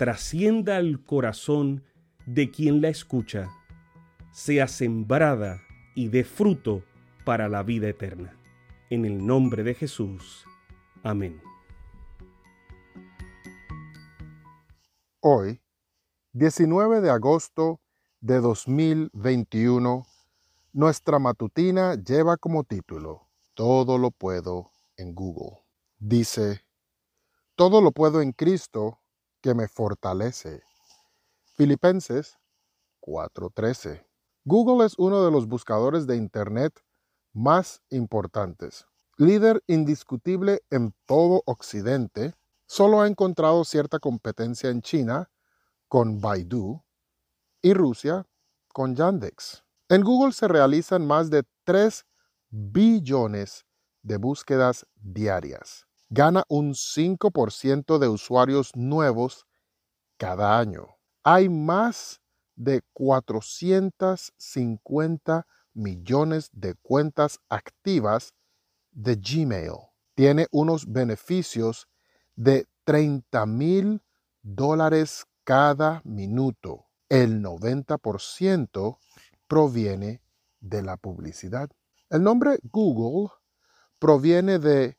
trascienda al corazón de quien la escucha, sea sembrada y dé fruto para la vida eterna. En el nombre de Jesús. Amén. Hoy, 19 de agosto de 2021, nuestra matutina lleva como título Todo lo puedo en Google. Dice, Todo lo puedo en Cristo que me fortalece. Filipenses 4:13. Google es uno de los buscadores de Internet más importantes. Líder indiscutible en todo Occidente, solo ha encontrado cierta competencia en China con Baidu y Rusia con Yandex. En Google se realizan más de 3 billones de búsquedas diarias. Gana un 5% de usuarios nuevos cada año. Hay más de 450 millones de cuentas activas de Gmail. Tiene unos beneficios de 30 mil dólares cada minuto. El 90% proviene de la publicidad. El nombre Google proviene de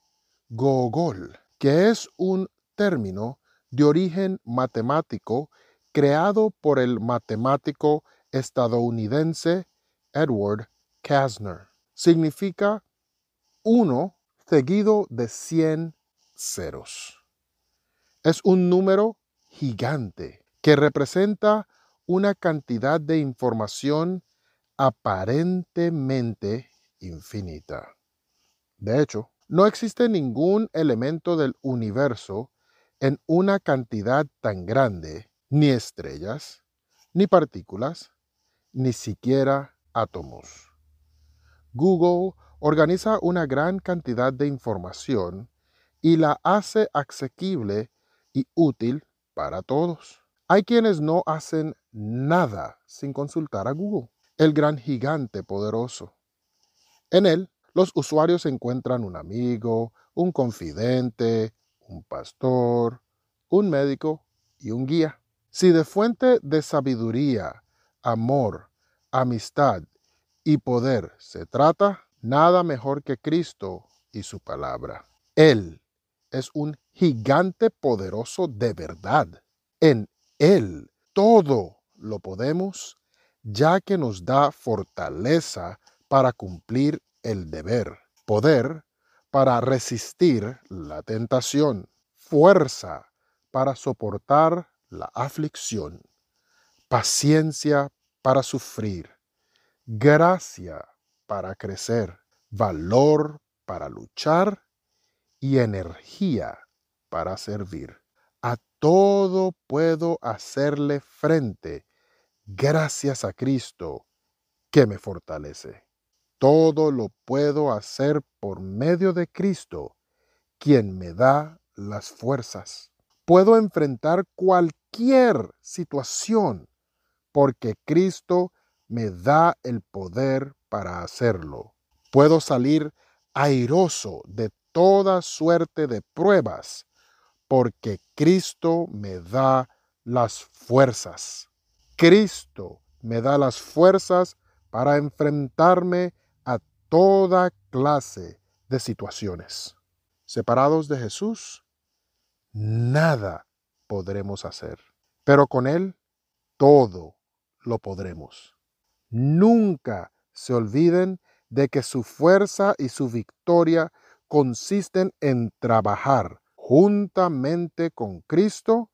Gogol, que es un término de origen matemático creado por el matemático estadounidense Edward Kasner. Significa uno seguido de 100 ceros. Es un número gigante que representa una cantidad de información aparentemente infinita. De hecho, no existe ningún elemento del universo en una cantidad tan grande, ni estrellas, ni partículas, ni siquiera átomos. Google organiza una gran cantidad de información y la hace asequible y útil para todos. Hay quienes no hacen nada sin consultar a Google, el gran gigante poderoso. En él los usuarios encuentran un amigo, un confidente, un pastor, un médico y un guía. Si de fuente de sabiduría, amor, amistad y poder se trata, nada mejor que Cristo y su palabra. Él es un gigante poderoso de verdad. En Él todo lo podemos, ya que nos da fortaleza para cumplir el deber, poder para resistir la tentación, fuerza para soportar la aflicción, paciencia para sufrir, gracia para crecer, valor para luchar y energía para servir. A todo puedo hacerle frente gracias a Cristo que me fortalece. Todo lo puedo hacer por medio de Cristo, quien me da las fuerzas. Puedo enfrentar cualquier situación porque Cristo me da el poder para hacerlo. Puedo salir airoso de toda suerte de pruebas porque Cristo me da las fuerzas. Cristo me da las fuerzas para enfrentarme toda clase de situaciones. Separados de Jesús, nada podremos hacer, pero con Él todo lo podremos. Nunca se olviden de que su fuerza y su victoria consisten en trabajar juntamente con Cristo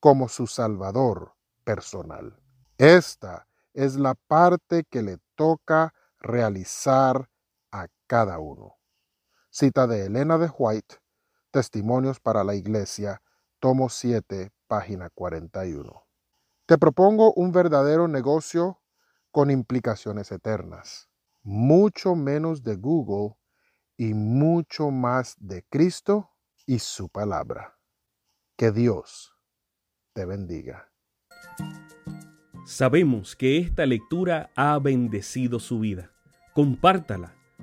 como su Salvador personal. Esta es la parte que le toca realizar a cada uno. Cita de Elena de White, Testimonios para la Iglesia, tomo 7, página 41. Te propongo un verdadero negocio con implicaciones eternas, mucho menos de Google y mucho más de Cristo y su palabra. Que Dios te bendiga. Sabemos que esta lectura ha bendecido su vida. Compártala,